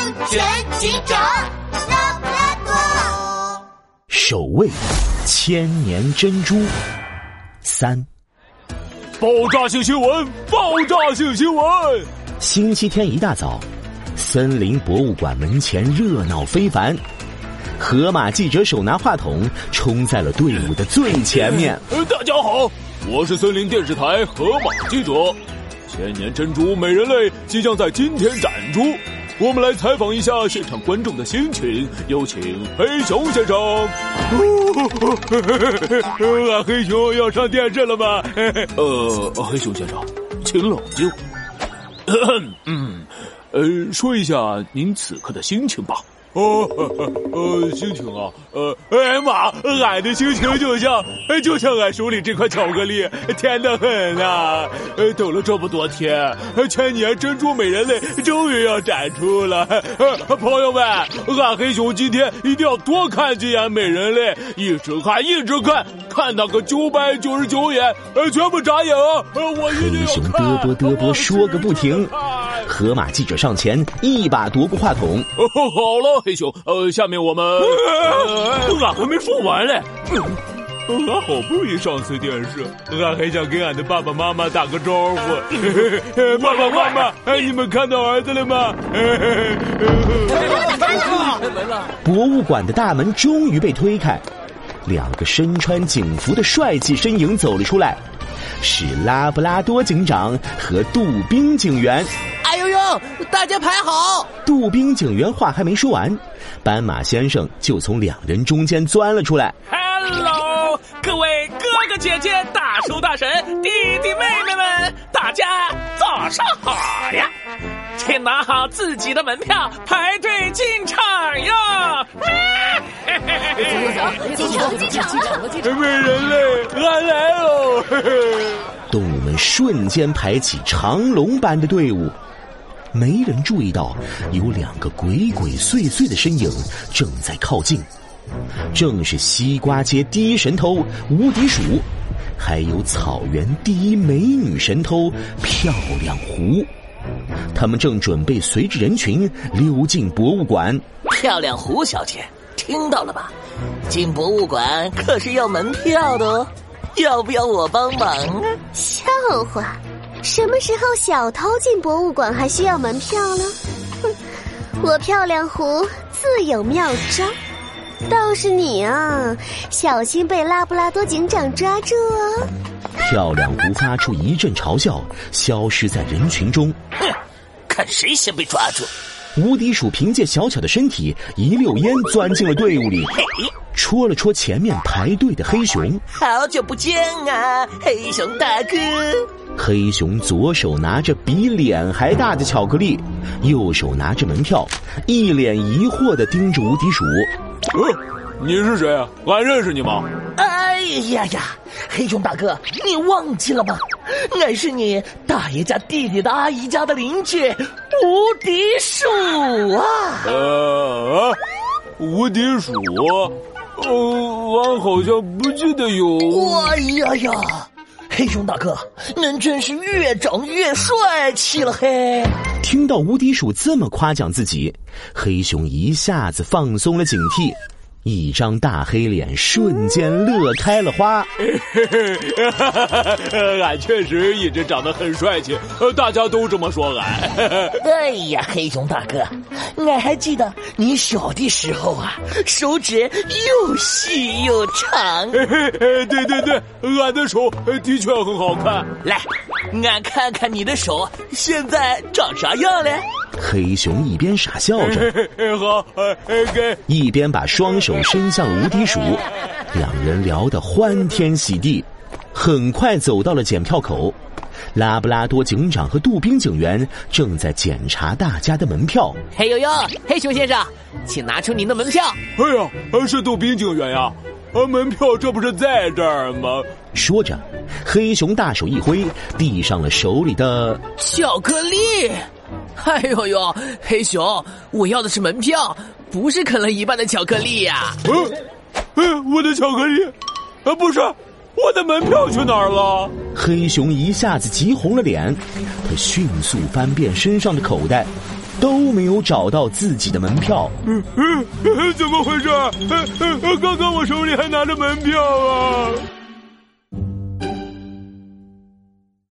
安全警长拉布拉多，守卫千年珍珠三。爆炸性新闻！爆炸性新闻！星期天一大早，森林博物馆门前热闹非凡。河马记者手拿话筒，冲在了队伍的最前面。大家好，我是森林电视台河马记者。千年珍珠美人类即将在今天展出，我们来采访一下现场观众的心情。有请黑熊先生。俺 黑熊要上电视了吗？呃，黑熊先生，请冷静。嗯，呃，说一下您此刻的心情吧。哦，呃，心情啊，呃，哎呀妈，俺的心情就像，就像俺手里这块巧克力，甜得很呐。呃，等了这么多天，千年珍珠美人泪终于要展出了。朋友们，俺黑熊今天一定要多看几眼美人泪，一直看，一直看，看到个九百九十九眼，呃，全部眨眼啊！我一定要黑熊嘚啵嘚啵说个不停。河马记者上前一把夺过话筒。哦好了。黑熊，呃，下面我们，俺还没说完嘞。俺好不容易上次电视，俺还想给俺的爸爸妈妈打个招呼。爸爸妈妈，哎，你们看到儿子了吗？看到了。博物馆的大门终于被推开，两个身穿警服的帅气身影走了出来，是拉布拉多警长和杜宾警员。哎呦呦！大家排好！杜宾警员话还没说完，斑马先生就从两人中间钻了出来。Hello，各位哥哥姐姐、叔大婶、弟弟妹妹们，大家早上好呀！请拿好自己的门票，排队进场哟！进场，进场，进场！美人类，俺来喽！动物们瞬间排起长龙般的队伍。没人注意到，有两个鬼鬼祟祟的身影正在靠近，正是西瓜街第一神偷无敌鼠，还有草原第一美女神偷漂亮狐。他们正准备随着人群溜进博物馆。漂亮狐小姐，听到了吧？进博物馆可是要门票的哦，要不要我帮忙啊？笑话。什么时候小偷进博物馆还需要门票了？哼，我漂亮狐自有妙招。倒是你啊，小心被拉布拉多警长抓住哦！漂亮狐发出一阵嘲笑，消失在人群中。哼，看谁先被抓住！无敌鼠凭借小巧的身体，一溜烟钻进了队伍里，戳了戳前面排队的黑熊。好久不见啊，黑熊大哥！黑熊左手拿着比脸还大的巧克力，右手拿着门票，一脸疑惑的盯着无敌鼠。呃，你是谁啊？俺认识你吗？哎呀呀，黑熊大哥，你忘记了吗？俺是你大爷家弟弟的阿姨家的邻居，无敌鼠啊！呃，无敌鼠，呃，俺好像不记得有。哎呀呀！黑熊大哥，恁真是越长越帅气了嘿！听到无敌鼠这么夸奖自己，黑熊一下子放松了警惕。一张大黑脸瞬间乐开了花。俺确实一直长得很帅气，大家都这么说俺。哎呀，黑熊大哥，俺还记得你小的时候啊，手指又细又长。对对对，俺的手的确很好看。来，俺看看你的手现在长啥样了。黑熊一边傻笑着，好，给一边把双手伸向无敌鼠，两人聊得欢天喜地，很快走到了检票口。拉布拉多警长和杜宾警员正在检查大家的门票。嘿呦呦，黑熊先生，请拿出您的门票。哎呀，是杜宾警员呀，啊，门票这不是在这儿吗？说着，黑熊大手一挥，递上了手里的巧克力。哎呦呦，黑熊，我要的是门票，不是啃了一半的巧克力呀！嗯，嗯，我的巧克力，啊，不是，我的门票去哪儿了？黑熊一下子急红了脸，他迅速翻遍身上的口袋，都没有找到自己的门票。嗯嗯，怎么回事？刚刚我手里还拿着门票啊！